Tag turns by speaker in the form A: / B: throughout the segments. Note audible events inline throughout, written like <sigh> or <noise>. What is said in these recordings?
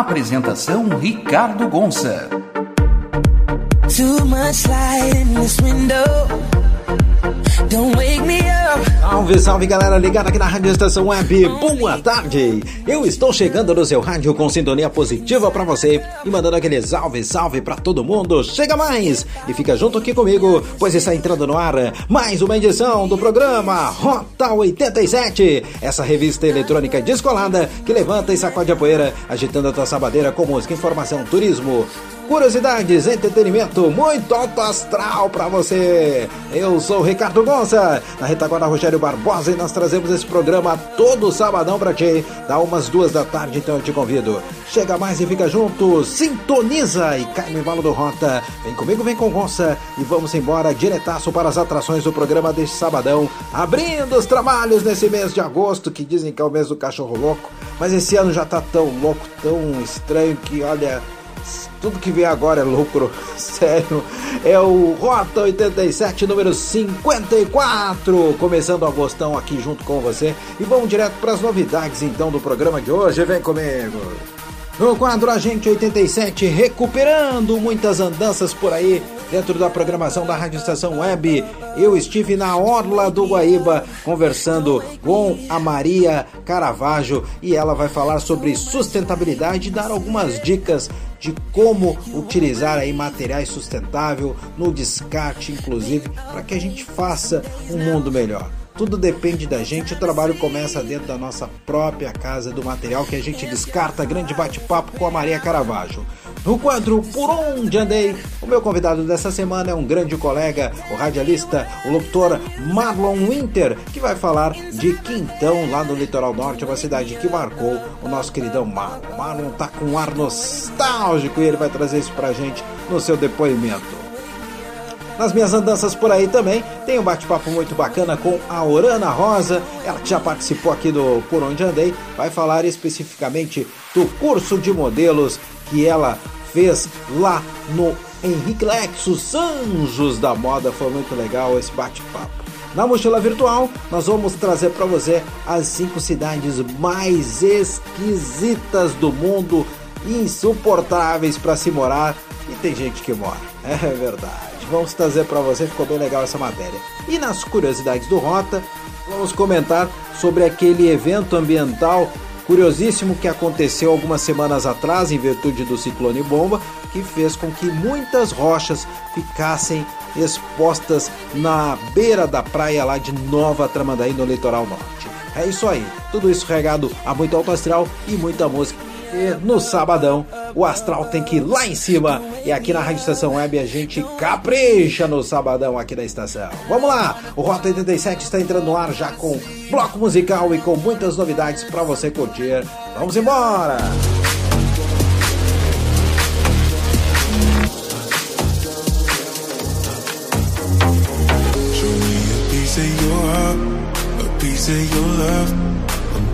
A: Apresentação Ricardo Gonça. Too much light in this window.
B: Salve, salve galera ligada aqui na Rádio Estação Web. Boa tarde! Eu estou chegando no seu rádio com sintonia positiva para você e mandando aquele salve, salve para todo mundo. Chega mais e fica junto aqui comigo, pois está entrando no ar mais uma edição do programa Rota 87. Essa revista eletrônica descolada que levanta e sacode a poeira, agitando a tua sabadeira com música, informação, turismo, curiosidades, entretenimento, muito alto astral para você. Eu sou o Ricardo Gonça, na retaguarda Rogério Barbosa e nós trazemos esse programa todo sabadão para ti, dá umas duas da tarde, então eu te convido. Chega mais e fica junto, sintoniza e cai no embalo do Rota. Vem comigo, vem com Gonça e vamos embora diretaço para as atrações do programa deste sabadão, abrindo os trabalhos nesse mês de agosto, que dizem que é o mês do cachorro louco, mas esse ano já tá tão louco, tão estranho que olha tudo que vem agora é lucro, <laughs> sério. É o Rota 87, número 54. Começando o Agostão aqui junto com você. E vamos direto para as novidades então do programa de hoje. Vem comigo. No quadro Agente 87, recuperando muitas andanças por aí dentro da programação da Rádio Estação Web. Eu estive na Orla do Guaíba conversando com a Maria Caravaggio e ela vai falar sobre sustentabilidade e dar algumas dicas de como utilizar aí materiais sustentáveis no descarte, inclusive, para que a gente faça um mundo melhor. Tudo depende da gente, o trabalho começa dentro da nossa própria casa, do material que a gente descarta. Grande bate-papo com a Maria Caravaggio. No quadro Por Onde Andei, o meu convidado dessa semana é um grande colega, o radialista, o locutor Marlon Winter, que vai falar de Quintão, lá no litoral norte, uma cidade que marcou o nosso queridão Marlon. Marlon tá com um ar nostálgico e ele vai trazer isso pra gente no seu depoimento. Nas minhas andanças por aí também tem um bate-papo muito bacana com a Orana Rosa, ela que já participou aqui do Por Onde Andei, vai falar especificamente do curso de modelos que ela fez lá no Henrique Lexus Anjos da Moda. Foi muito legal esse bate-papo. Na mochila virtual, nós vamos trazer para você as cinco cidades mais esquisitas do mundo, insuportáveis para se morar e tem gente que mora. <laughs> É verdade. Vamos trazer para você, ficou bem legal essa matéria. E nas curiosidades do Rota, vamos comentar sobre aquele evento ambiental curiosíssimo que aconteceu algumas semanas atrás em virtude do ciclone bomba, que fez com que muitas rochas ficassem expostas na beira da praia lá de Nova Tramandaí, no litoral norte. É isso aí, tudo isso regado a muito alto astral e muita música e no sabadão, o astral tem que ir lá em cima. E aqui na Rádio Estação Web a gente capricha no sabadão aqui da estação. Vamos lá! O Rota 87 está entrando no ar já com bloco musical e com muitas novidades para você curtir. Vamos embora! Show me a piece of your heart, a piece of your love.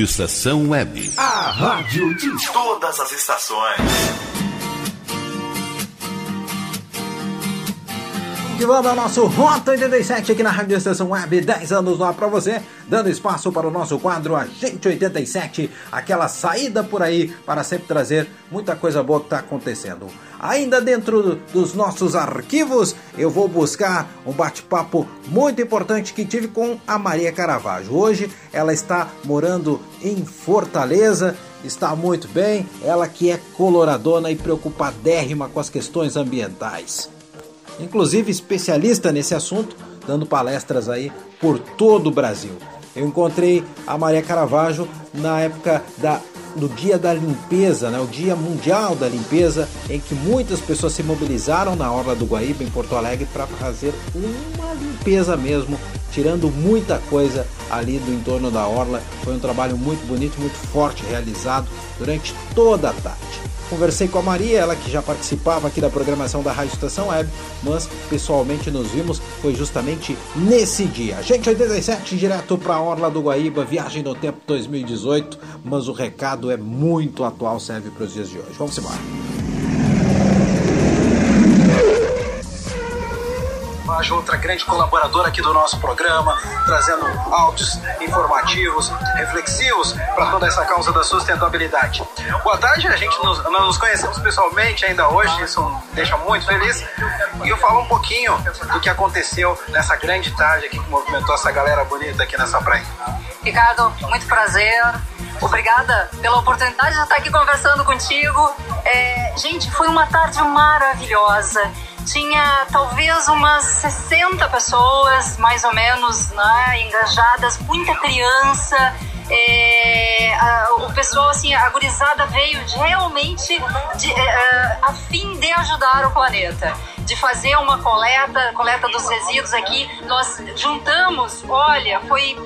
C: Rádio Estação Web.
D: A rádio de todas as estações.
B: Que vamos ao nosso Rota 87 aqui na Rádio Estação Web, 10 anos lá pra você, dando espaço para o nosso quadro Agente 87, aquela saída por aí para sempre trazer muita coisa boa que está acontecendo. Ainda dentro dos nossos arquivos, eu vou buscar um bate-papo muito importante que tive com a Maria Caravaggio. Hoje ela está morando em Fortaleza, está muito bem, ela que é coloradona e preocupadérrima com as questões ambientais inclusive especialista nesse assunto, dando palestras aí por todo o Brasil. Eu encontrei a Maria Caravaggio na época da, do Dia da Limpeza, né? o Dia Mundial da Limpeza, em que muitas pessoas se mobilizaram na Orla do Guaíba, em Porto Alegre, para fazer uma limpeza mesmo, tirando muita coisa ali do entorno da Orla. Foi um trabalho muito bonito, muito forte, realizado durante toda a tarde. Conversei com a Maria, ela que já participava aqui da programação da Rádio Estação Web, mas pessoalmente nos vimos foi justamente nesse dia. Gente, 87 direto para a Orla do Guaíba, viagem no tempo 2018, mas o recado é muito atual, serve para os dias de hoje. Vamos embora.
E: Outra grande colaboradora aqui do nosso programa, trazendo áudios informativos, reflexivos para toda essa causa da sustentabilidade. Boa tarde, a gente nos, nos conhecemos pessoalmente ainda hoje, isso me deixa muito feliz. E eu falo um pouquinho do que aconteceu nessa grande tarde aqui que movimentou essa galera bonita aqui nessa praia.
F: Ricardo, muito prazer. Obrigada pela oportunidade de estar aqui conversando contigo. É, gente, foi uma tarde maravilhosa. Tinha talvez umas 60 pessoas, mais ou menos, né, engajadas, muita criança. É, a, o pessoal, assim, a gurizada veio de, realmente de, é, a fim de ajudar o planeta, de fazer uma coleta, coleta dos resíduos aqui. Nós juntamos, olha, foi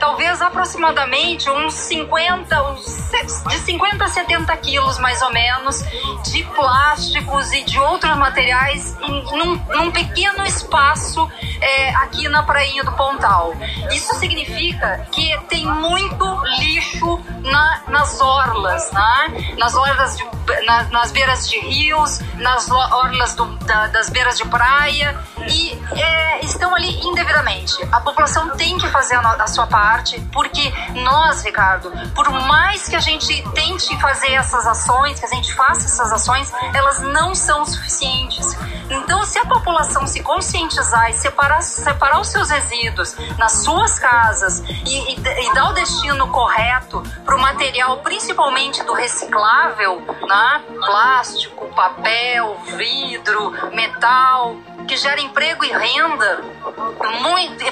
F: talvez aproximadamente uns 50, uns de 50 a 70 quilos mais ou menos de plásticos e de outros materiais em, num, num pequeno espaço é, aqui na prainha do Pontal. Isso significa que tem muito lixo na, nas orlas, né? nas orlas de, na, nas beiras de rios, nas orlas do, da, das beiras de praia e é, estão ali indevidamente. A população tem que fazer a, a sua parte, porque nós, Ricardo, por mais que a gente tente fazer essas ações, que a gente faça essas ações, elas não são suficientes. Então, se a população se conscientizar e separar, separar os seus resíduos nas suas casas e, e, e dar o destino correto para o material, principalmente do reciclável, né? plástico, papel, vidro, metal, que gera emprego e renda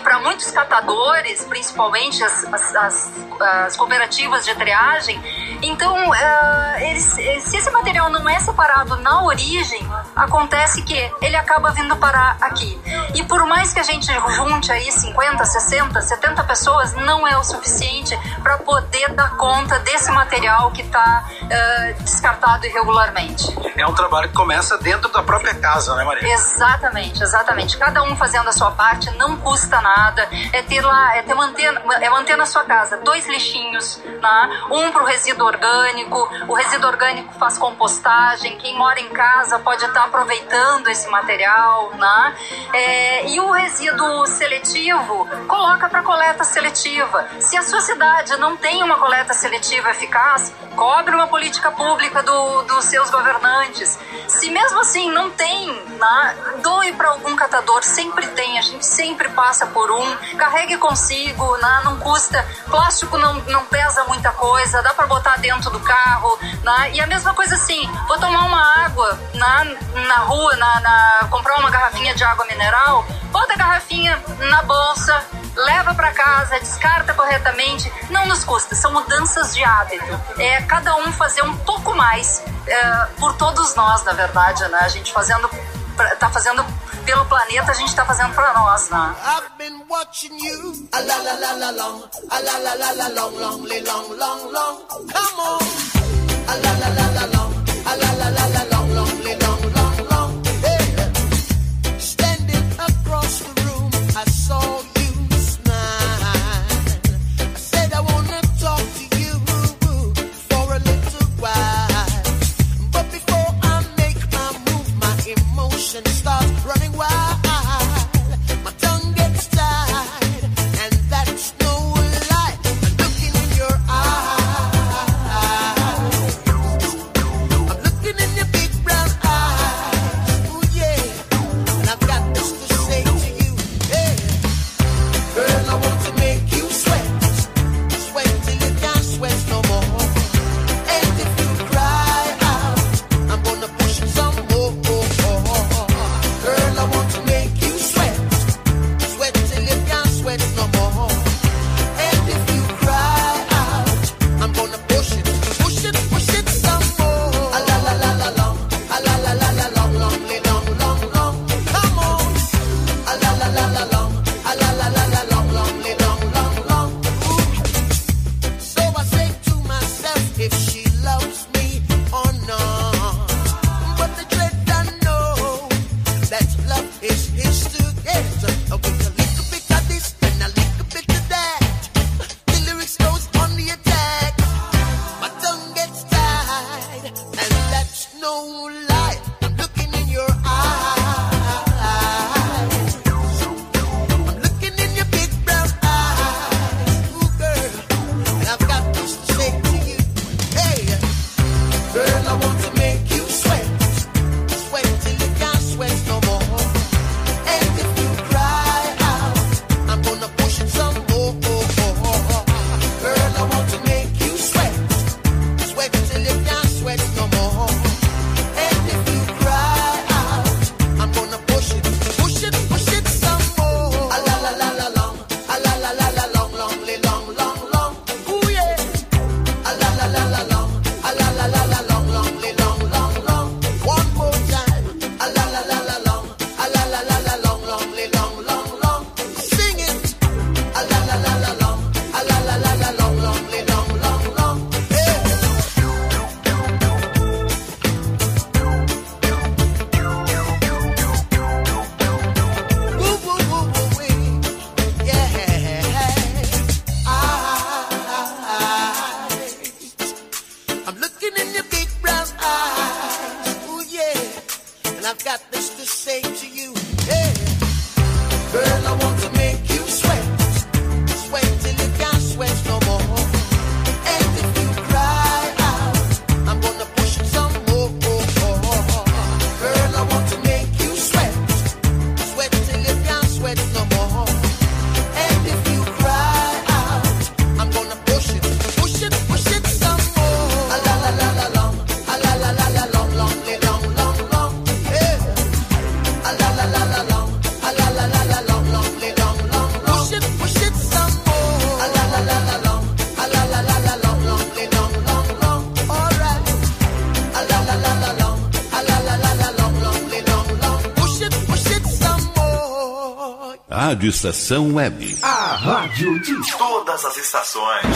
F: para muitos catadores, principalmente as, as, as, as, cooperativas de triagem. Então, uh, eles, se esse material não é separado na origem, acontece que ele acaba vindo parar aqui. E por mais que a gente junte aí 50, 60, 70 pessoas, não é o suficiente para poder dar conta desse material que está uh, descartado irregularmente.
E: É um trabalho que começa dentro da própria casa, né, Maria?
F: Exatamente, exatamente. Cada um fazendo a sua parte, não custa nada. É ter lá, é ter manter, é manter na sua casa dois lixinhos, né? um para o resíduo orgânico. O resíduo orgânico faz compostagem. Quem mora em casa pode estar
G: aproveitando esse material, né? É, e o resíduo seletivo coloca para coleta seletiva. Se a sua cidade não tem uma coleta seletiva eficaz, cobre uma política pública do, dos seus governantes. Se mesmo assim não tem, né, doe para algum catador, sempre tem, a gente sempre passa por um, carregue consigo, né, não custa, plástico não, não pesa muita coisa, dá para botar dentro do carro, né, e a mesma coisa assim, vou tomar uma água na, na rua, na, na comprar uma garrafinha de água mineral, bota a garrafinha na bolsa, leva para casa, descarta corretamente, não nos custa, são mudanças de hábito. É cada um fazer um pouco mais é, por todos nós, na verdade, né? A gente fazendo, tá fazendo pelo planeta, a gente tá fazendo para nós, né? I've been watching you, la la la la long, la la la la long,
C: Rádio Estação Web.
D: A rádio de todas as estações.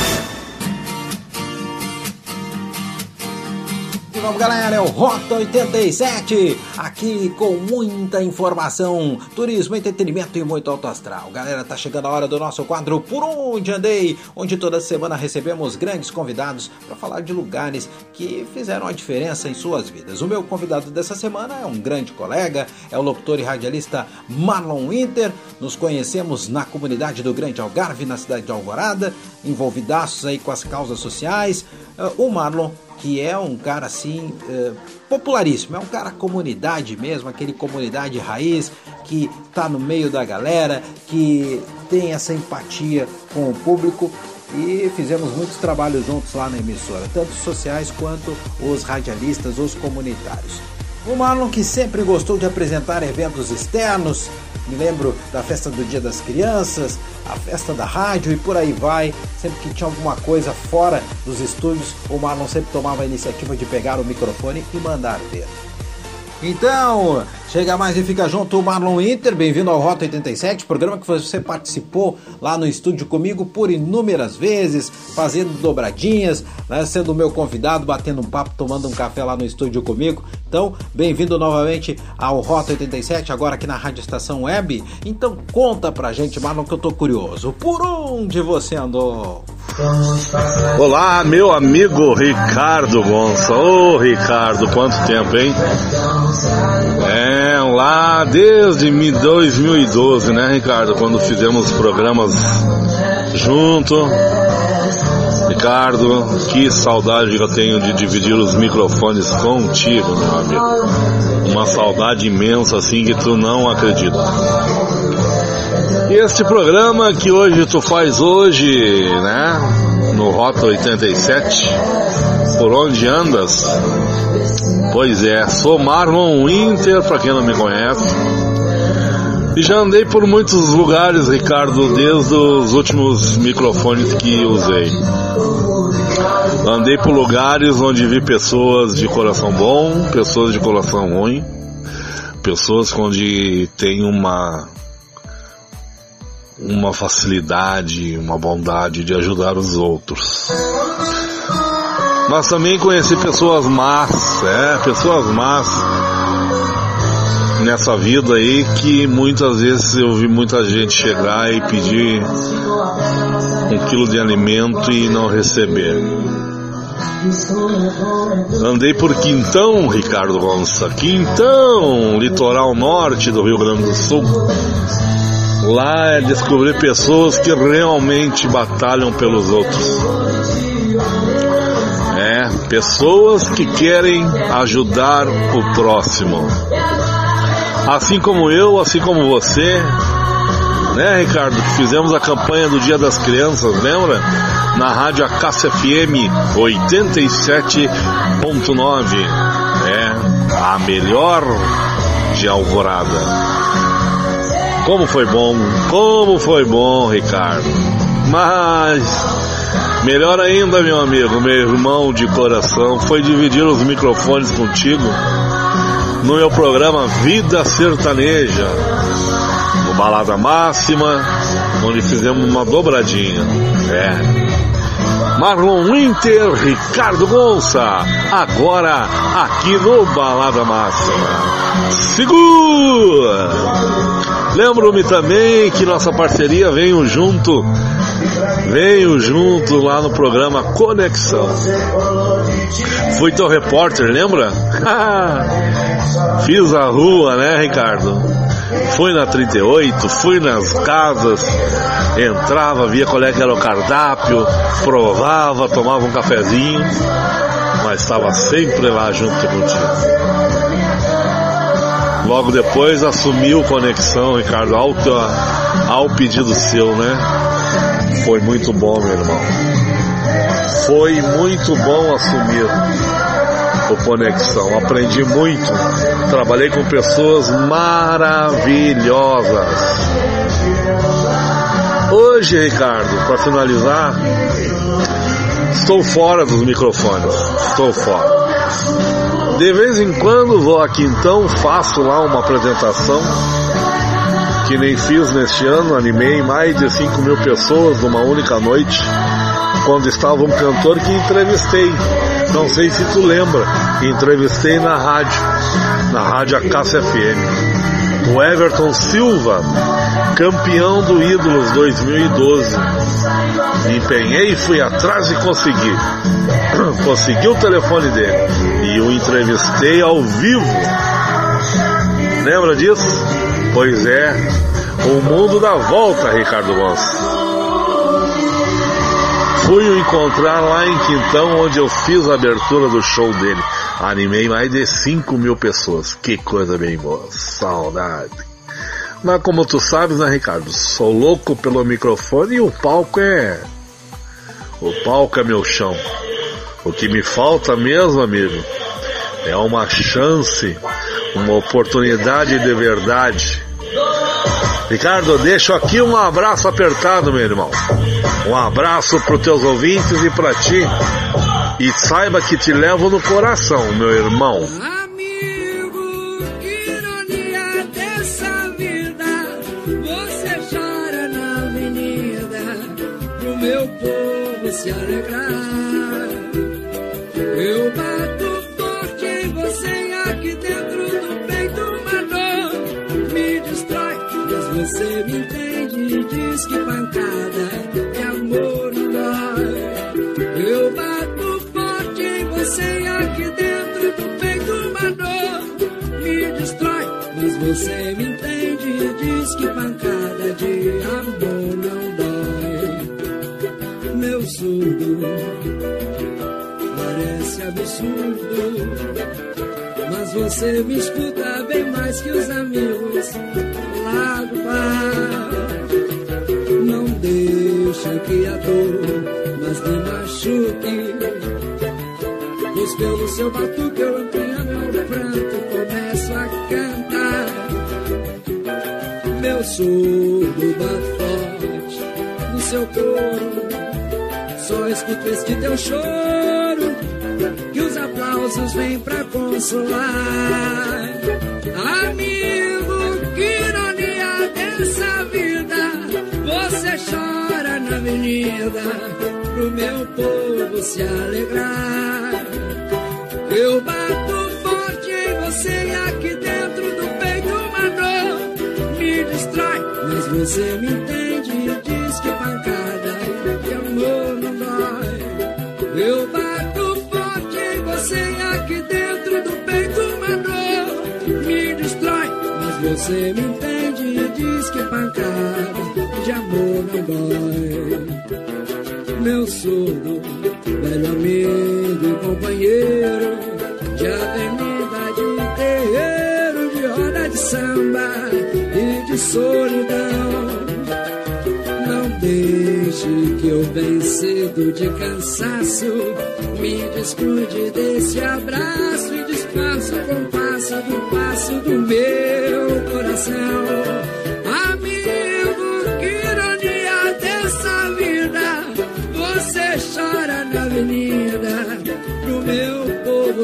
B: E vamos, galera, é o Rota 87, aqui com muita informação, turismo, entretenimento e muito alto astral. Galera, tá chegando a hora do nosso quadro Por Onde Andei, onde toda semana recebemos grandes convidados para falar de lugares que fizeram a diferença em suas vidas. O meu convidado dessa semana é um grande colega, é o locutor e radialista Marlon Winter. Nos conhecemos na comunidade do Grande Algarve, na cidade de Alvorada, envolvidaços aí com as causas sociais. Uh, o Marlon que é um cara assim uh, popularíssimo, é um cara comunidade mesmo, aquele comunidade raiz que tá no meio da galera, que tem essa empatia com o público e fizemos muitos trabalhos juntos lá na emissora, tanto sociais quanto os radialistas, os comunitários. O Marlon que sempre gostou de apresentar eventos externos, me lembro da festa do Dia das Crianças, a festa da rádio e por aí vai. Sempre que tinha alguma coisa fora dos estúdios, o Marlon sempre tomava a iniciativa de pegar o microfone e mandar ver. Então, chega mais e fica junto Marlon Inter, bem-vindo ao Rota 87, programa que você participou lá no estúdio comigo por inúmeras vezes, fazendo dobradinhas, né, sendo meu convidado, batendo um papo, tomando um café lá no estúdio comigo. Então, bem-vindo novamente ao Rota 87, agora aqui na Rádio Estação Web. Então, conta pra gente, Marlon, que eu tô curioso. Por onde você andou?
H: Olá, meu amigo Ricardo Gonça. Ô, oh, Ricardo, quanto tempo, hein? É, lá desde 2012, né, Ricardo? Quando fizemos programas junto. Ricardo, que saudade que eu tenho de dividir os microfones contigo, meu amigo. Uma saudade imensa assim que tu não acredita. E este programa que hoje tu faz hoje, né? No Rota 87, por onde andas? Pois é, sou Marlon Winter, para quem não me conhece. E já andei por muitos lugares, Ricardo, desde os últimos microfones que usei. Andei por lugares onde vi pessoas de coração bom, pessoas de coração ruim, pessoas onde tem uma uma facilidade, uma bondade de ajudar os outros. Mas também conheci pessoas más, é, pessoas más nessa vida aí que muitas vezes eu vi muita gente chegar e pedir um quilo de alimento e não receber. Andei por Quintão, Ricardo Gonça, Quintão, litoral norte do Rio Grande do Sul. Lá é descobrir pessoas que realmente batalham pelos outros. Pessoas que querem ajudar o próximo. Assim como eu, assim como você, né, Ricardo, que fizemos a campanha do Dia das Crianças, lembra? Na rádio Acácia FM 87.9. É, a melhor de Alvorada. Como foi bom, como foi bom, Ricardo. Mas melhor ainda, meu amigo, meu irmão de coração, foi dividir os microfones contigo no meu programa Vida Sertaneja, no Balada Máxima, onde fizemos uma dobradinha. É. Marlon Winter, Ricardo Gonça, agora aqui no Balada Máxima. Segura! Lembro-me também que nossa parceria veio junto, veio junto lá no programa Conexão. Fui teu repórter, lembra? <laughs> Fiz a rua, né, Ricardo? Fui na 38, fui nas casas, entrava, via qual é era o cardápio, provava, tomava um cafezinho, mas estava sempre lá junto contigo. Logo depois assumiu conexão, Ricardo, ao, ao pedido seu, né? Foi muito bom, meu irmão. Foi muito bom assumir o Conexão. Aprendi muito. Trabalhei com pessoas maravilhosas. Hoje, Ricardo, para finalizar, estou fora dos microfones. Estou fora. De vez em quando vou aqui então, faço lá uma apresentação que nem fiz neste ano, animei mais de 5 mil pessoas numa única noite quando estava um cantor que entrevistei. Não sei se tu lembra, entrevistei na rádio, na rádio Acácia FM. O Everton Silva, campeão do Ídolos 2012. Me empenhei, fui atrás e consegui. <clears throat> Consegui o telefone dele e o entrevistei ao vivo. Lembra disso? Pois é, o mundo dá volta, Ricardo Gonçalves. Fui o encontrar lá em Quintão, onde eu fiz a abertura do show dele. Animei mais de 5 mil pessoas. Que coisa bem boa. Saudade. Mas como tu sabes, né, Ricardo? Sou louco pelo microfone e o palco é. O palco é meu chão. O que me falta mesmo, amigo, é uma chance, uma oportunidade de verdade. Ricardo, deixo aqui um abraço apertado, meu irmão. Um abraço para os teus ouvintes e para ti. E saiba que te levo no coração, meu irmão.
I: Meu povo se alegrar. Diz que pancada de amor dói. Eu bato forte em você e aqui dentro do peito uma dor me destrói. Mas você me entende e diz que pancada de amor não dói. Meu surdo parece absurdo. Mas você me escuta bem mais que os amigos lá do bar. Seu batuque eu empenho meu pranto e começo a cantar. Meu surdo bate forte no seu corpo. Só escuto este teu choro que os aplausos vêm pra consolar. Amigo, que ironia dessa vida. Você chora na avenida pro meu povo se alegrar. Eu bato forte em você e aqui dentro do peito uma dor me distrai. Mas você me entende e diz que pancada de amor não dói. Eu bato forte em você e aqui dentro do peito uma dor me destrói. Mas você me entende e diz que pancada de amor não dói. Meu surdo, velho amigo e companheiro de avenida de terreiro, de roda de samba e de solidão. Não deixe que eu vencido de cansaço me descuide desse abraço e despaço com passo do passo do meu coração.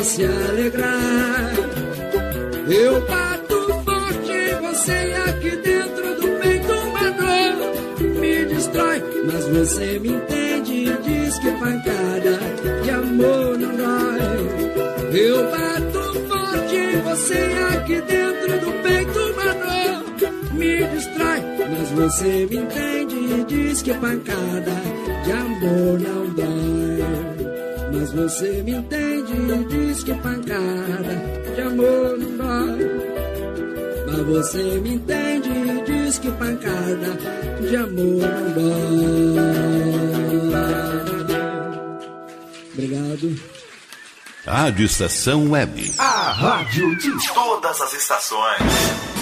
I: Se alegrar. Eu bato forte você aqui dentro do peito uma me destrói. Mas você me entende e diz que pancada de amor não dói. Eu bato forte você aqui dentro do peito uma me destrói. Mas você me entende e diz que pancada de amor não dói. Mas você me entende e diz que pancada de amor não dói. Mas você me entende e diz que pancada de amor não dói. Obrigado.
C: Rádio Estação Web.
D: A rádio de todas as estações.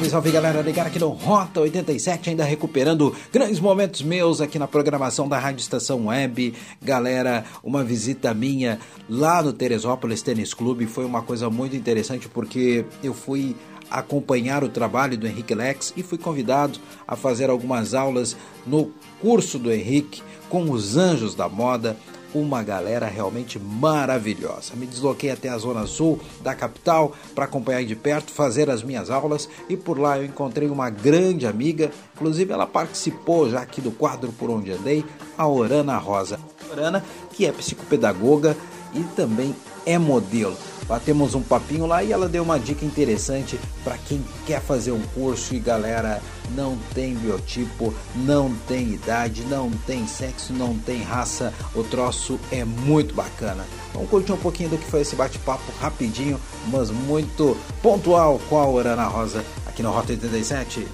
B: Salve, salve galera, ligar aqui no Rota 87, ainda recuperando grandes momentos meus aqui na programação da Rádio Estação Web. Galera, uma visita minha lá no Teresópolis Tênis Clube foi uma coisa muito interessante porque eu fui acompanhar o trabalho do Henrique Lex e fui convidado a fazer algumas aulas no curso do Henrique com os Anjos da Moda, uma galera realmente maravilhosa. Me desloquei até a zona sul da capital para acompanhar de perto, fazer as minhas aulas e por lá eu encontrei uma grande amiga, inclusive ela participou já aqui do quadro por onde andei, a Orana Rosa. Orana, que é psicopedagoga e também é modelo. Batemos um papinho lá e ela deu uma dica interessante para quem quer fazer um curso e galera não tem biotipo, não tem idade, não tem sexo, não tem raça. O troço é muito bacana. Vamos curtir um pouquinho do que foi esse bate-papo rapidinho, mas muito pontual com a Orana Rosa aqui no Rota 87.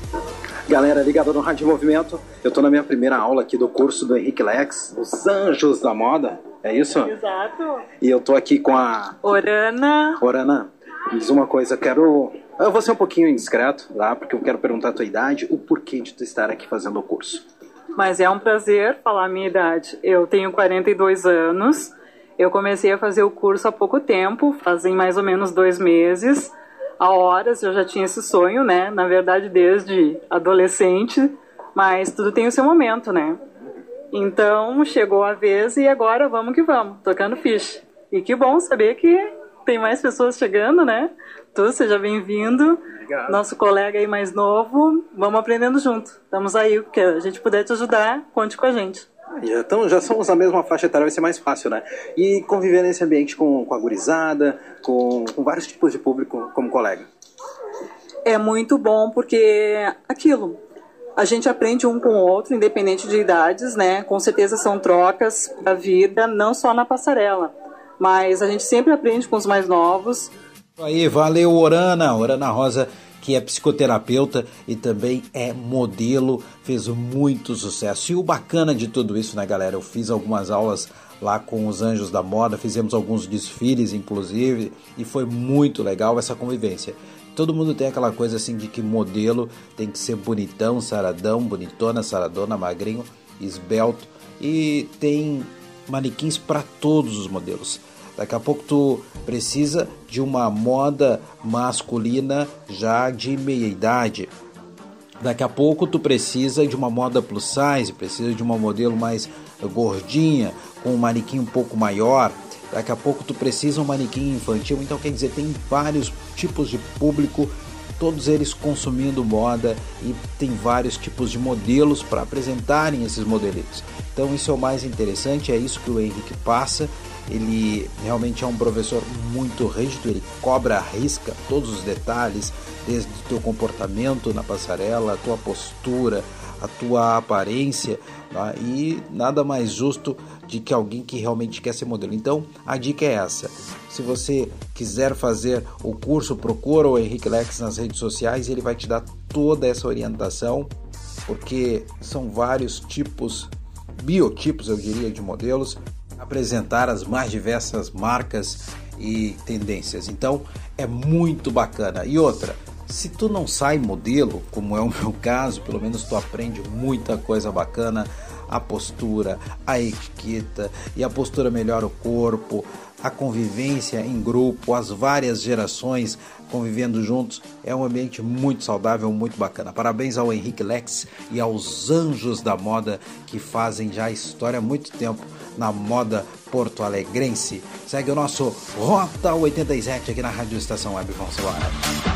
F: Galera ligada no Rádio Movimento, eu tô na minha primeira aula aqui do curso do Henrique Lex, Os Anjos da Moda. É isso?
J: Exato.
F: E eu tô aqui com a
J: Orana.
F: Orana, diz uma coisa, eu quero. Eu vou ser um pouquinho indiscreto, tá? Porque eu quero perguntar a tua idade, o porquê de tu estar aqui fazendo o curso.
J: Mas é um prazer falar a minha idade. Eu tenho 42 anos. Eu comecei a fazer o curso há pouco tempo, fazem mais ou menos dois meses. Há horas eu já tinha esse sonho, né? Na verdade, desde adolescente. Mas tudo tem o seu momento, né? Então chegou a vez e agora vamos que vamos, tocando ficha. E que bom saber que tem mais pessoas chegando, né? Tu seja bem-vindo. Nosso colega aí mais novo, vamos aprendendo junto. Estamos aí, o que a gente puder te ajudar, conte com a gente.
F: Tamo, já somos na mesma faixa etária, vai ser mais fácil, né? E conviver nesse ambiente com, com a gurizada, com, com vários tipos de público como colega.
J: É muito bom porque aquilo, a gente aprende um com o outro, independente de idades, né? Com certeza são trocas da vida, não só na passarela, mas a gente sempre aprende com os mais novos.
B: Aí, valeu Orana, Orana Rosa, que é psicoterapeuta e também é modelo, fez muito sucesso. E o bacana de tudo isso, né, galera? Eu fiz algumas aulas lá com os Anjos da Moda, fizemos alguns desfiles, inclusive, e foi muito legal essa convivência. Todo mundo tem aquela coisa assim de que modelo tem que ser bonitão, saradão, bonitona, saradona, magrinho, esbelto e tem manequins para todos os modelos. Daqui a pouco tu precisa de uma moda masculina já de meia idade. Daqui a pouco tu precisa de uma moda plus size, precisa de uma modelo mais gordinha, com um manequim um pouco maior. Daqui a pouco tu precisa um manequim infantil. Então quer dizer, tem vários tipos de público, todos eles consumindo moda e tem vários tipos de modelos para apresentarem esses modelitos. Então isso é o mais interessante, é isso que o Henrique passa ele realmente é um professor muito rígido, ele cobra a risca todos os detalhes, desde o teu comportamento na passarela, a tua postura, a tua aparência, tá? e nada mais justo de que alguém que realmente quer ser modelo. Então, a dica é essa. Se você quiser fazer o curso, procura o Henrique Lex nas redes sociais, ele vai te dar toda essa orientação, porque são vários tipos, biotipos, eu diria, de modelos apresentar as mais diversas marcas e tendências. Então é muito bacana. E outra, se tu não sai modelo, como é o meu <laughs> caso, pelo menos tu aprende muita coisa bacana, a postura, a etiqueta e a postura melhora o corpo, a convivência em grupo, as várias gerações convivendo juntos. É um ambiente muito saudável, muito bacana. Parabéns ao Henrique Lex e aos anjos da moda que fazem já história há muito tempo na moda porto-alegrense. Segue o nosso Rota 87 aqui na Rádio Estação Web. Vamos embora.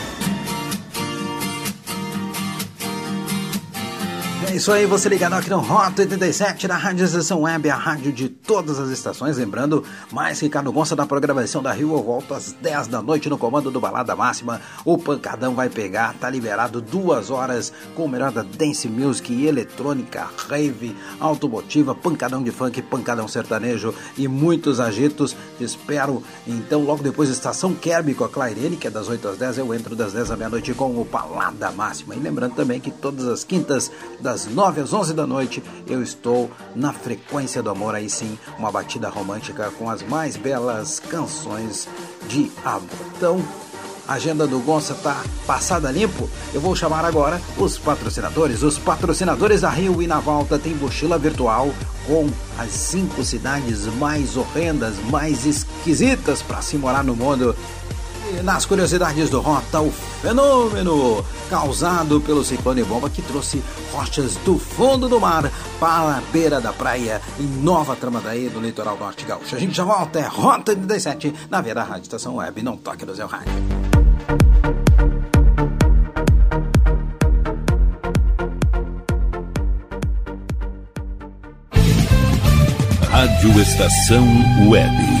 B: Isso aí, você ligado aqui no Rota 87 da Rádio Estação Web, a rádio de todas as estações. Lembrando, mais Ricardo Gonça da programação da Rio. Eu volto às 10 da noite no comando do Balada Máxima. O Pancadão vai pegar, tá liberado duas horas com o melhor da Dance Music, eletrônica, rave, automotiva, pancadão de funk, pancadão sertanejo e muitos agitos. Espero então logo depois Estação Kerby com a Clairene, que é das 8 às 10. Eu entro das 10 à meia-noite com o Balada Máxima. E lembrando também que todas as quintas, das 9 às 11 da noite, eu estou na Frequência do Amor. Aí sim, uma batida romântica com as mais belas canções de amor. Então, a agenda do Gonça tá passada limpo. Eu vou chamar agora os patrocinadores. Os patrocinadores da Rio e na volta tem mochila virtual com as cinco cidades mais horrendas, mais esquisitas para se morar no mundo. Nas curiosidades do Rota, o fenômeno causado pelo ciclone bomba que trouxe rochas do fundo do mar para a beira da praia em Nova Tramandaí, do litoral norte gaúcho. A gente já volta, é Rota 37 na Vera Rádio Estação Web, não toque no seu rádio.
C: Rádio Estação Web.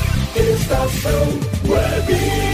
I: Estação Web.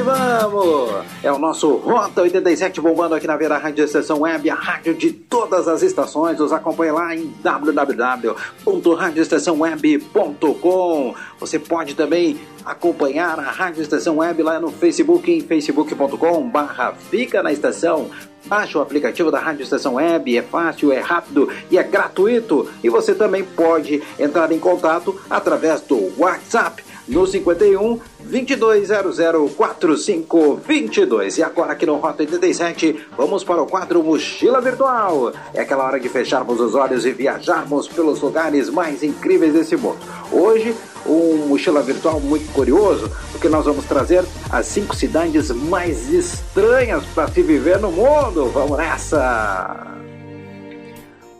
B: Que vamos! É o nosso Rota 87 bombando aqui na Vera Rádio Estação Web, a rádio de todas as estações. Nos acompanhe lá em www.radioestaçãoweb.com. Você pode também acompanhar a Rádio Estação Web lá no Facebook em facebook.com barra Fica na Estação. Baixe o aplicativo da Rádio Estação Web, é fácil, é rápido e é gratuito. E você também pode entrar em contato através do WhatsApp no 51 2200 4522. E agora aqui no Rota 87, vamos para o quadro Mochila Virtual. É aquela hora de fecharmos os olhos e viajarmos pelos lugares mais incríveis desse mundo. Hoje, um mochila virtual muito curioso, porque nós vamos trazer as cinco cidades mais estranhas para se viver no mundo. Vamos nessa!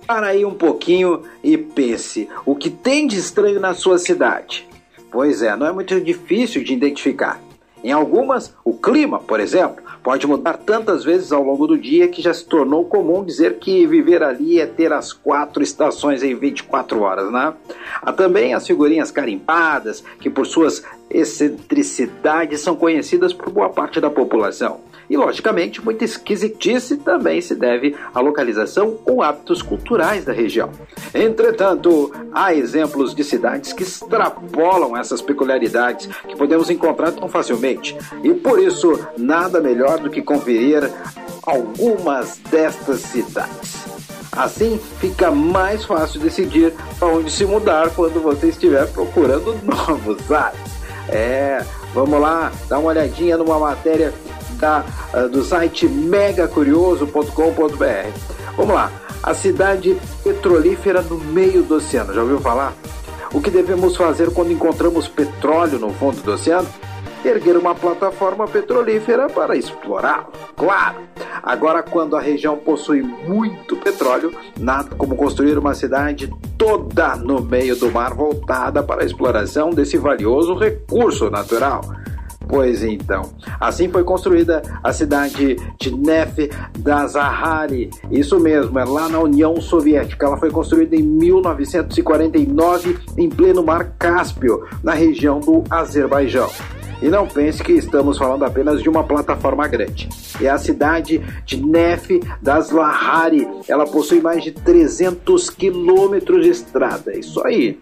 B: Para aí um pouquinho e pense: o que tem de estranho na sua cidade? Pois é, não é muito difícil de identificar. Em algumas, o clima, por exemplo, pode mudar tantas vezes ao longo do dia que já se tornou comum dizer que viver ali é ter as quatro estações em 24 horas, né? Há também as figurinhas carimpadas, que por suas excentricidades são conhecidas por boa parte da população. E, logicamente, muita esquisitice também se deve à localização ou hábitos culturais da região. Entretanto, há exemplos de cidades que extrapolam essas peculiaridades que podemos encontrar tão facilmente. E por isso, nada melhor do que conferir algumas destas cidades. Assim, fica mais fácil decidir para onde se mudar quando você estiver procurando <laughs> novos ares. É, vamos lá, dá uma olhadinha numa matéria uh, do site megacurioso.com.br. Vamos lá, a cidade petrolífera no meio do oceano, já ouviu falar? O que devemos fazer quando encontramos petróleo no fundo do oceano? Erguer uma plataforma petrolífera para explorá-lo, claro. Agora, quando a região possui muito petróleo, nada como construir uma cidade toda no meio do mar voltada para a exploração desse valioso recurso natural. Pois então, assim foi construída a cidade de Nef Dazahari. Isso mesmo, é lá na União Soviética. Ela foi construída em 1949 em pleno Mar Cáspio, na região do Azerbaijão. E não pense que estamos falando apenas de uma plataforma grande. É a cidade de Nef das Lahari. Ela possui mais de 300 quilômetros de estrada. Isso aí.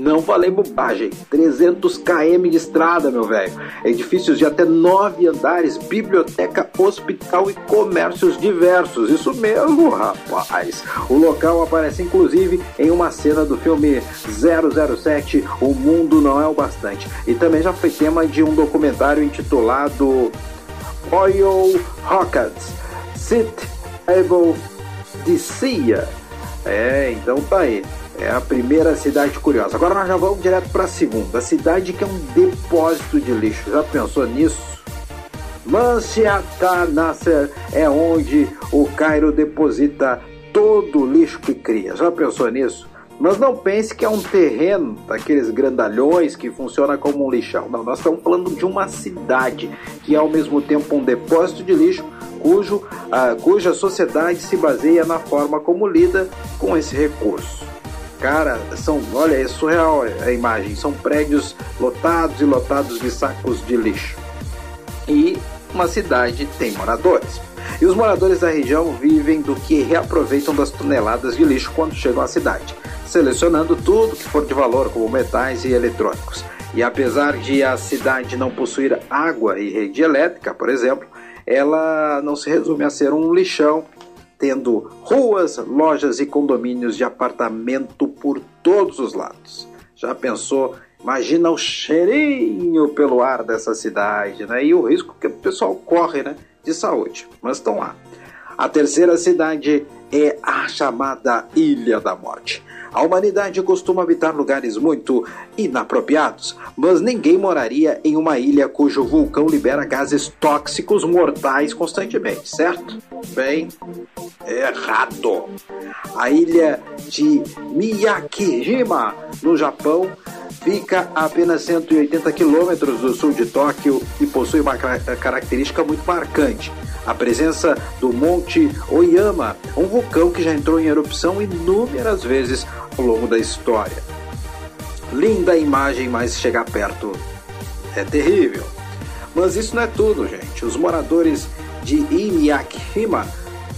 B: Não falei bobagem. 300 km de estrada, meu velho. Edifícios de até nove andares, biblioteca, hospital e comércios diversos. Isso mesmo, rapaz. O local aparece inclusive em uma cena do filme 007, O Mundo Não É o Bastante. E também já foi tema de um documentário intitulado Oil Rockets. Sit Able Sea. É, então tá aí. É a primeira cidade curiosa. Agora nós já vamos direto para a segunda. A cidade que é um depósito de lixo. Já pensou nisso? Mansiata Nasser é onde o Cairo deposita todo o lixo que cria. Já pensou nisso? Mas não pense que é um terreno daqueles grandalhões que funciona como um lixão. Não, nós estamos falando de uma cidade que é ao mesmo tempo um depósito de lixo cujo, ah, cuja sociedade se baseia na forma como lida com esse recurso. Cara, são, olha, é surreal a imagem. São prédios lotados e lotados de sacos de lixo. E uma cidade tem moradores. E os moradores da região vivem do que reaproveitam das toneladas de lixo quando chegam à cidade, selecionando tudo que for de valor, como metais e eletrônicos. E apesar de a cidade não possuir água e rede elétrica, por exemplo, ela não se resume a ser um lixão tendo ruas, lojas e condomínios de apartamento por todos os lados. Já pensou? Imagina o cheirinho pelo ar dessa cidade, né? E o risco que o pessoal corre, né? De saúde. Mas estão lá. A terceira cidade é a chamada Ilha da Morte. A humanidade costuma habitar lugares muito inapropriados, mas ninguém moraria em uma ilha cujo vulcão libera gases tóxicos mortais constantemente, certo? Bem, errado. A ilha de Miyakijima, no Japão, fica a apenas 180 quilômetros do sul de Tóquio e possui uma característica muito marcante. A presença do Monte Oyama, um vulcão que já entrou em erupção inúmeras vezes ao longo da história. Linda imagem, mas chegar perto é terrível. Mas isso não é tudo, gente. Os moradores de Inuyashima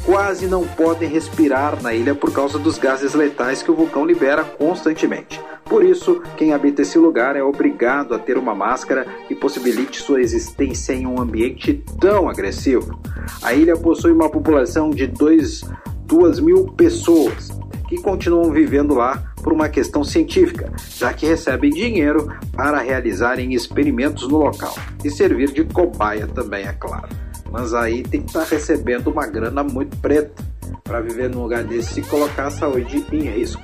B: quase não podem respirar na ilha por causa dos gases letais que o vulcão libera constantemente. Por isso, quem habita esse lugar é obrigado a ter uma máscara que possibilite sua existência em um ambiente tão agressivo. A ilha possui uma população de 2 mil pessoas que continuam vivendo lá por uma questão científica, já que recebem dinheiro para realizarem experimentos no local e servir de cobaia também, é claro. Mas aí tem que estar tá recebendo uma grana muito preta para viver num lugar desse e colocar a saúde em risco.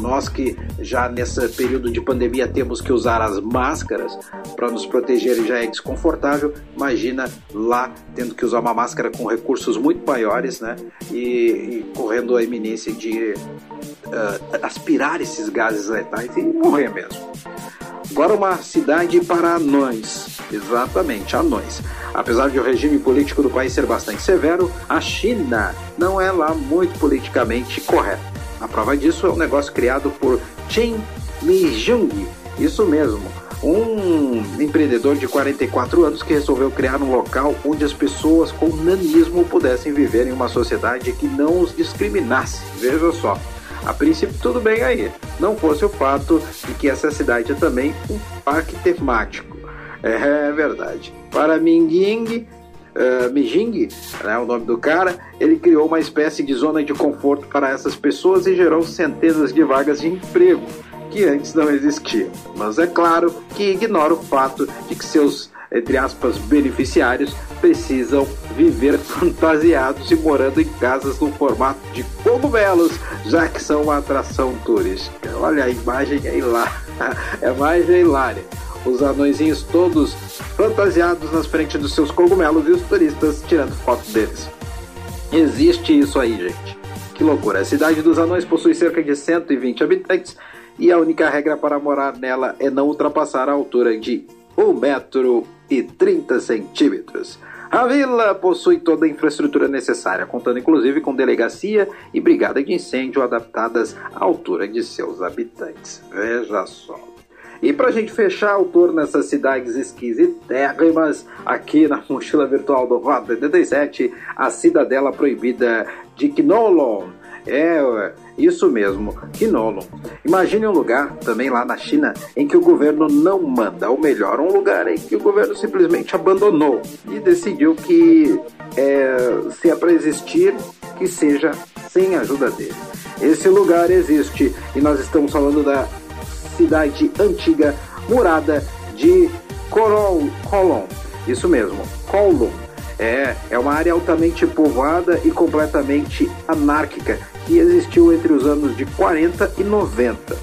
B: Nós que já nesse período de pandemia temos que usar as máscaras para nos proteger e já é desconfortável, imagina lá tendo que usar uma máscara com recursos muito maiores, né? E, e correndo a iminência de uh, aspirar esses gases letais e morrer mesmo. Agora uma cidade para anões, exatamente, anões. Apesar de o regime político do país ser bastante severo, a China não é lá muito politicamente correta. A prova disso é um negócio criado por Chen Mijung, isso mesmo, um empreendedor de 44 anos que resolveu criar um local onde as pessoas com nanismo pudessem viver em uma sociedade que não os discriminasse. Veja só. A princípio, tudo bem aí. Não fosse o fato de que essa cidade é também um parque temático. É, é verdade. Para Mingying, uh, Mijing, né, o nome do cara, ele criou uma espécie de zona de conforto para essas pessoas e gerou centenas de vagas de emprego que antes não existiam. Mas é claro que ignora o fato de que seus entre aspas, beneficiários precisam viver <laughs> fantasiados e morando em casas no formato de cogumelos, já que são uma atração turística. Olha a imagem é hilária. <laughs> É mais hilária os anõezinhos todos fantasiados nas frentes dos seus cogumelos e os turistas tirando fotos deles. Existe isso aí, gente. Que loucura. A cidade dos anões possui cerca de 120 habitantes e a única regra para morar nela é não ultrapassar a altura de 1 metro e 30 centímetros. A vila possui toda a infraestrutura necessária, contando inclusive com delegacia e brigada de incêndio adaptadas à altura de seus habitantes. Veja só. E para a gente fechar o tour nessas cidades esquisitérrimas, aqui na <laughs> mochila virtual do Roda 87, a cidadela proibida de Knolon. É, isso mesmo, Kinolon. Imagine um lugar, também lá na China, em que o governo não manda, ou melhor, um lugar em que o governo simplesmente abandonou e decidiu que é, se é para existir, que seja sem a ajuda dele. Esse lugar existe e nós estamos falando da cidade antiga murada de Colon. Colon. Isso mesmo, Colon. É, é uma área altamente povoada e completamente anárquica que existiu entre os anos de 40 e 90.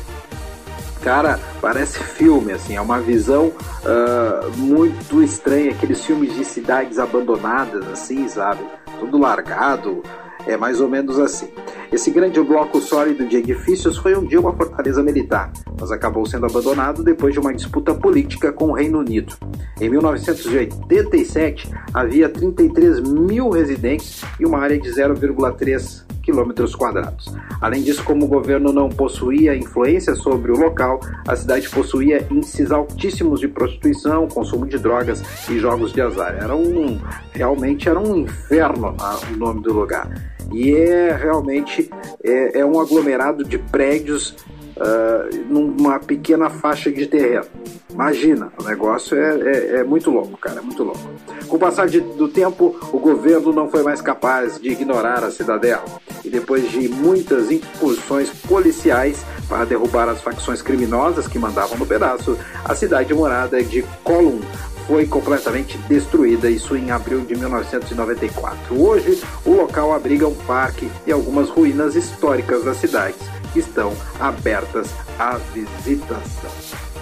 B: Cara, parece filme, assim, é uma visão uh, muito estranha, aqueles filmes de cidades abandonadas, assim, sabe? Tudo largado, é mais ou menos assim. Esse grande bloco sólido de edifícios foi um dia uma fortaleza militar, mas acabou sendo abandonado depois de uma disputa política com o Reino Unido. Em 1987, havia 33 mil residentes e uma área de 0,3 quilômetros quadrados. Além disso, como o governo não possuía influência sobre o local, a cidade possuía índices altíssimos de prostituição, consumo de drogas e jogos de azar. Era um realmente era um inferno tá? o nome do lugar. E é realmente é, é um aglomerado de prédios uh, numa pequena faixa de terreno. Imagina, o negócio é, é, é, muito louco, cara, é muito louco. Com o passar de, do tempo, o governo não foi mais capaz de ignorar a cidadela. Depois de muitas incursões policiais para derrubar as facções criminosas que mandavam no pedaço, a cidade morada de Colum foi completamente destruída, isso em abril de 1994. Hoje, o local abriga um parque e algumas ruínas históricas das cidades que estão abertas à visitação.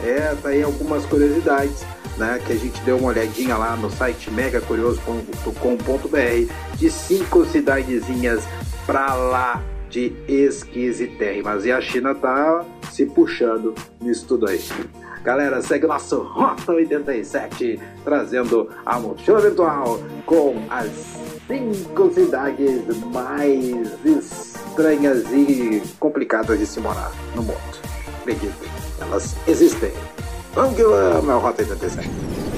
B: É, tá aí algumas curiosidades né, que a gente deu uma olhadinha lá no site megacurioso.com.br de cinco cidadezinhas pra lá de esquisitérrimas. E a China tá se puxando nisso tudo aí. Galera, segue o nosso Rota 87, trazendo a mochila virtual com as cinco cidades mais estranhas e complicadas de se morar no mundo. Acreditem, elas existem. Vamos que vamos, é o Rota 87.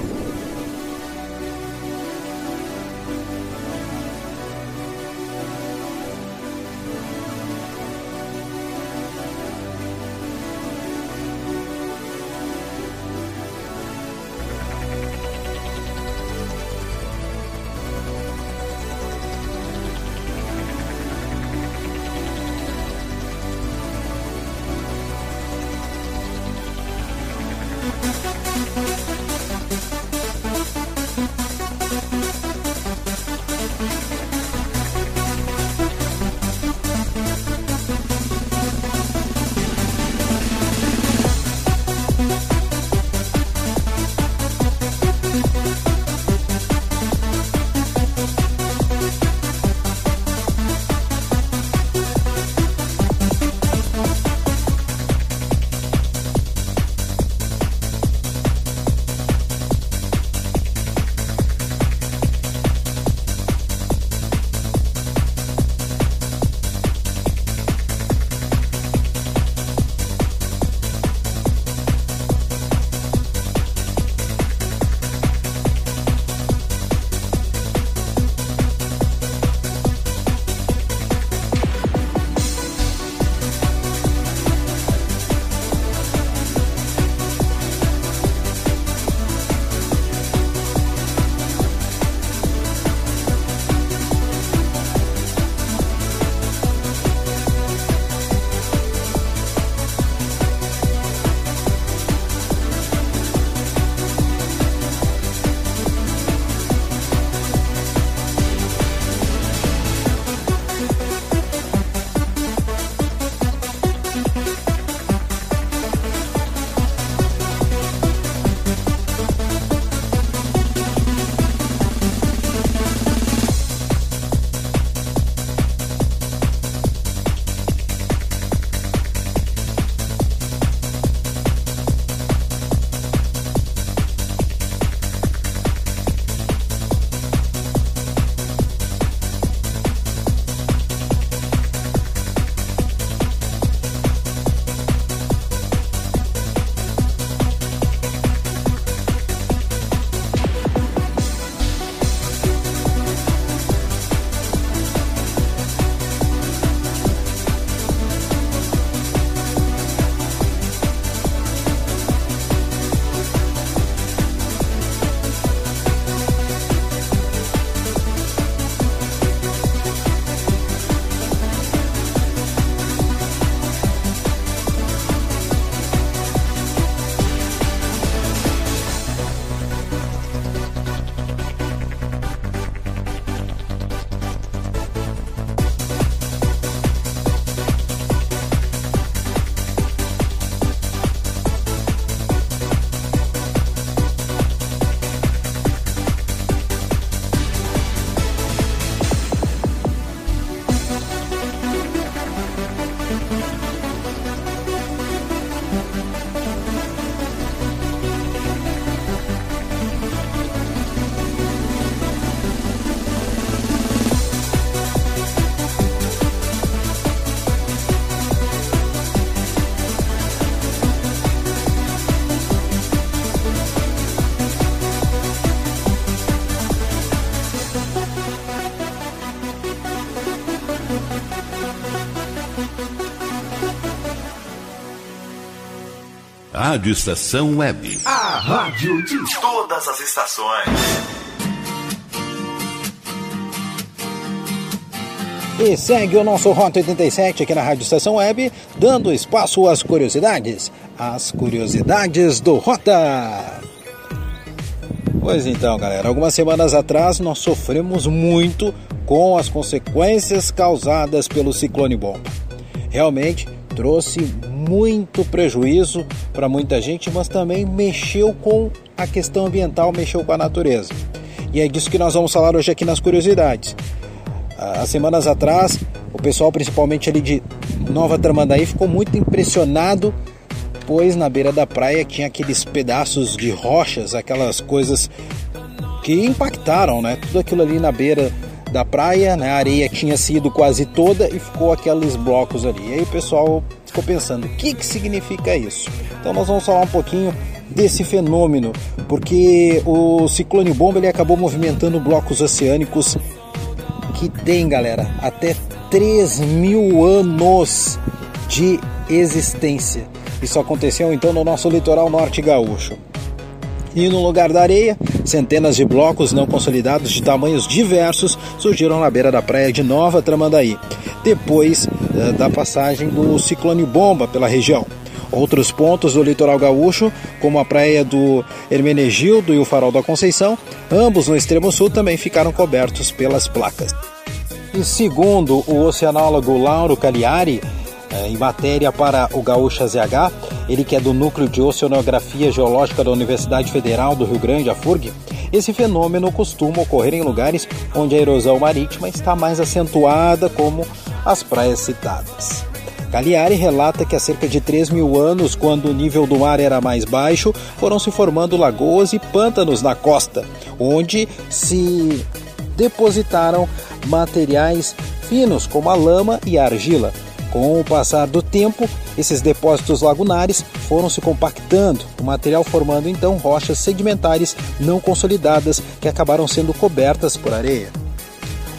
C: Rádio Estação Web.
D: A rádio de todas as estações.
B: E segue o nosso Rota 87 aqui na Rádio Estação Web, dando espaço às curiosidades. As curiosidades do Rota. Pois então, galera, algumas semanas atrás nós sofremos muito com as consequências causadas pelo ciclone bomba. Realmente trouxe muito prejuízo para muita gente, mas também mexeu com a questão ambiental, mexeu com a natureza. E é disso que nós vamos falar hoje aqui nas curiosidades. Há semanas atrás, o pessoal, principalmente ali de Nova Tramandaí ficou muito impressionado, pois na beira da praia tinha aqueles pedaços de rochas, aquelas coisas que impactaram, né? Tudo aquilo ali na beira da praia, né? A areia tinha sido quase toda e ficou aqueles blocos ali. E aí o pessoal ficou pensando, o que, que significa isso? Então nós vamos falar um pouquinho desse fenômeno, porque o ciclone bomba ele acabou movimentando blocos oceânicos que tem, galera, até 3 mil anos de existência. Isso aconteceu então no nosso litoral norte gaúcho. E no lugar da areia, centenas de blocos não consolidados de tamanhos diversos surgiram na beira da praia de Nova Tramandaí, depois uh, da passagem do ciclone bomba pela região. Outros pontos do litoral gaúcho, como a praia do Hermenegildo e o farol da Conceição, ambos no extremo sul também ficaram cobertos pelas placas. E segundo o oceanólogo Lauro Cagliari, eh, em matéria para o Gaúcha ZH, ele que é do Núcleo de Oceanografia Geológica da Universidade Federal do Rio Grande, a FURG, esse fenômeno costuma ocorrer em lugares onde a erosão marítima está mais acentuada, como as praias citadas. Cagliari relata que há cerca de 3 mil anos, quando o nível do mar era mais baixo, foram se formando lagoas e pântanos na costa, onde se depositaram materiais finos como a lama e a argila. Com o passar do tempo, esses depósitos lagunares foram se compactando, o material formando então rochas sedimentares não consolidadas que acabaram sendo cobertas por areia.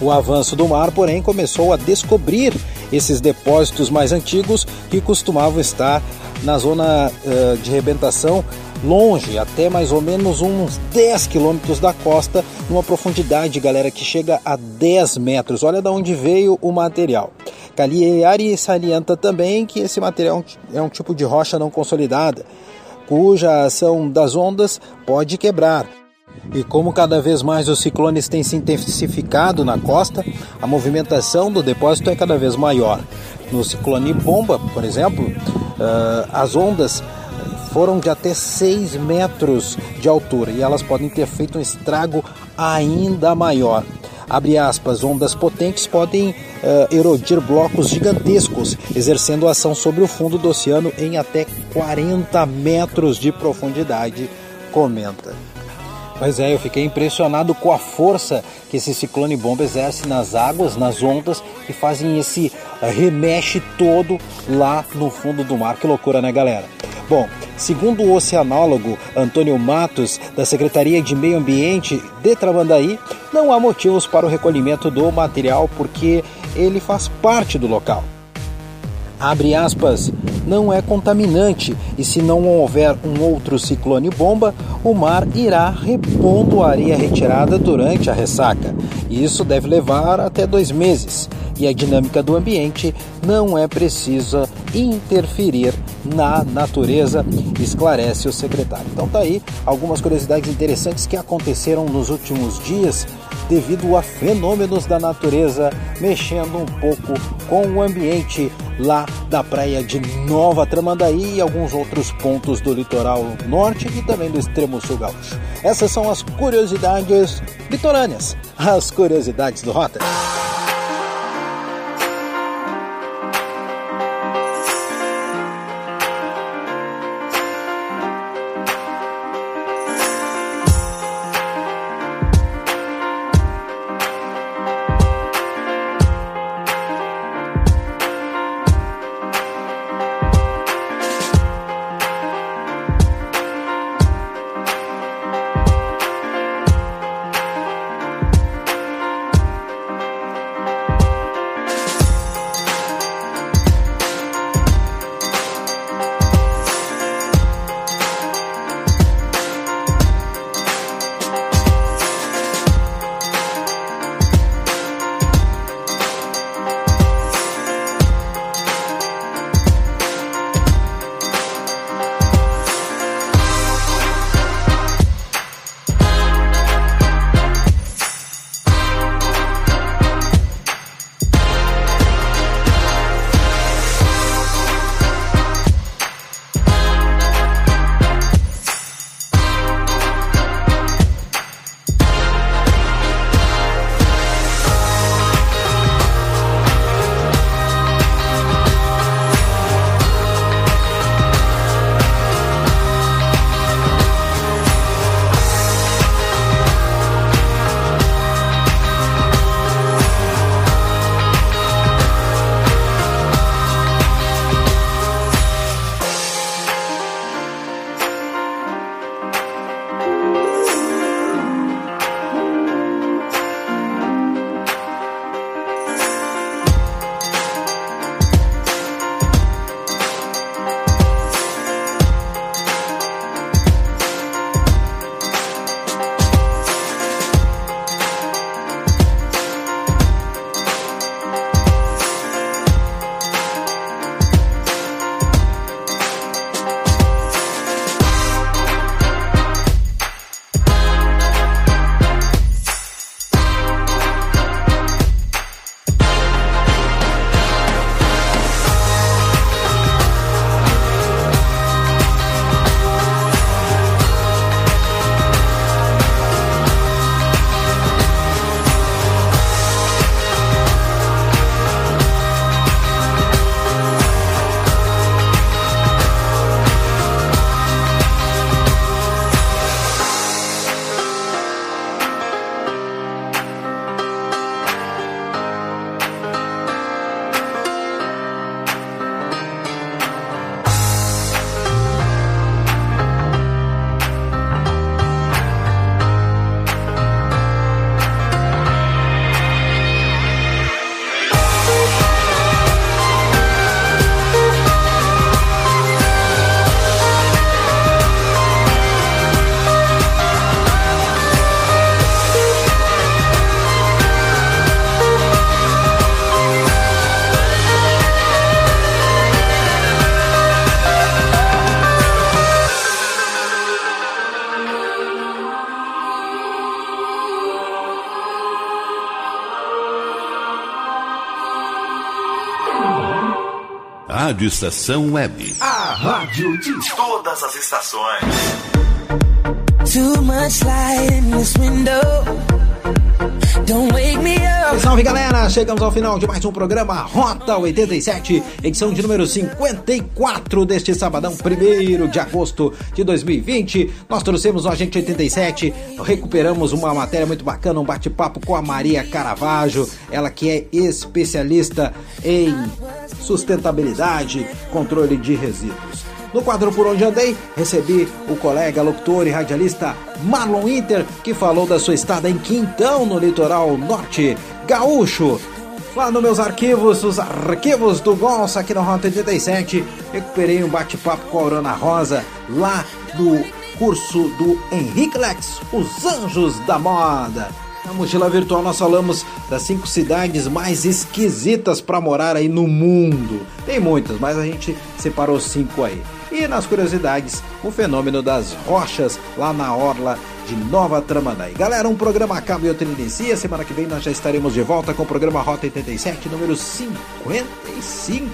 B: O avanço do mar, porém, começou a descobrir esses depósitos mais antigos que costumavam estar na zona uh, de rebentação longe, até mais ou menos uns 10 quilômetros da costa, numa profundidade, galera, que chega a 10 metros. Olha de onde veio o material. Cagliari salienta também que esse material é um tipo de rocha não consolidada, cuja ação das ondas pode quebrar. E como cada vez mais os ciclones têm se intensificado na costa, a movimentação do depósito é cada vez maior. No ciclone Bomba, por exemplo, uh, as ondas foram de até 6 metros de altura e elas podem ter feito um estrago ainda maior. Abre aspas, ondas potentes podem uh, erodir blocos gigantescos, exercendo ação sobre o fundo do oceano em até 40 metros de profundidade, comenta. Pois é, eu fiquei impressionado com a força que esse ciclone bomba exerce nas águas, nas ondas, que fazem esse remexe todo lá no fundo do mar. Que loucura, né, galera? Bom, segundo o oceanólogo Antônio Matos, da Secretaria de Meio Ambiente de Tramandaí, não há motivos para o recolhimento do material porque ele faz parte do local abre aspas, não é contaminante e se não houver um outro ciclone bomba, o mar irá repondo a areia retirada durante a ressaca. Isso deve levar até dois meses e a dinâmica do ambiente não é precisa interferir na natureza, esclarece o secretário. Então tá aí algumas curiosidades interessantes que aconteceram nos últimos dias devido a fenômenos da natureza mexendo um pouco com o ambiente lá da praia de Nova Tramandaí e alguns outros pontos do litoral norte e também do extremo sul gaúcho. Essas são as curiosidades litorâneas, as curiosidades do Rota.
C: Rádio Estação Web.
D: A rádio de todas as estações.
A: Too much light in this window. Don't wake me up.
B: Salve galera, chegamos ao final de mais um programa Rota 87, edição de número 54 deste sabadão, 1 de agosto de 2020. Nós trouxemos o Agente 87, recuperamos uma matéria muito bacana, um bate-papo com a Maria Caravaggio, ela que é especialista em sustentabilidade, controle de resíduos. No quadro Por Onde Andei, recebi o colega, locutor e radialista Marlon Inter, que falou da sua estada em Quintão, no litoral norte gaúcho. Lá nos meus arquivos, os arquivos do Gonça aqui no Rota 87, recuperei um bate-papo com a Aurana Rosa, lá do curso do Henrique Lex, Os Anjos da Moda. Na mochila virtual nós falamos das cinco cidades mais esquisitas para morar aí no mundo. Tem muitas, mas a gente separou cinco aí. E nas curiosidades, o fenômeno das rochas lá na orla de Nova Tramandaí. Galera, um programa acaba e outro inicia. Semana que vem nós já estaremos de volta com o programa Rota 87, número 55.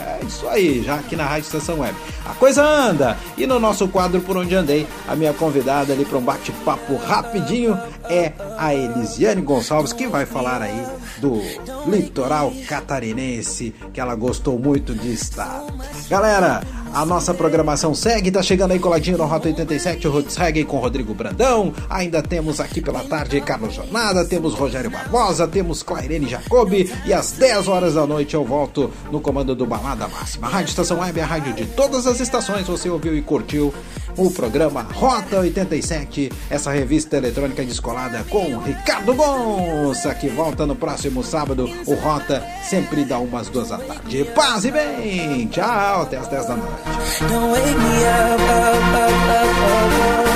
B: É isso aí, já aqui na Rádio Estação Web. A coisa anda! E no nosso quadro Por Onde Andei, a minha convidada ali para um bate-papo rapidinho é a Elisiane Gonçalves, que vai falar aí do litoral catarinense, que ela gostou muito de estar. Galera, a nossa programação segue, tá chegando aí coladinho no Rota 87, o Roots Reggae com Rodrigo Brandão. Ainda temos aqui pela tarde Carlos Jornada, temos Rogério Barbosa, temos Clairene Jacobi e às 10 horas da noite eu volto no comando do Balada Máxima. A Rádio Estação Web é a rádio de todas as estações. Você ouviu e curtiu o programa Rota 87, essa revista eletrônica descolada com Ricardo Gonça, que volta no próximo sábado. O Rota sempre dá umas duas da tarde. Paz e bem! Tchau, até as 10 da noite.
A: Now wake me up, up, up, up, up, up.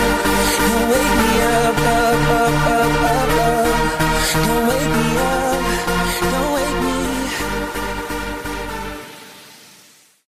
A: Wake me up, wake me up.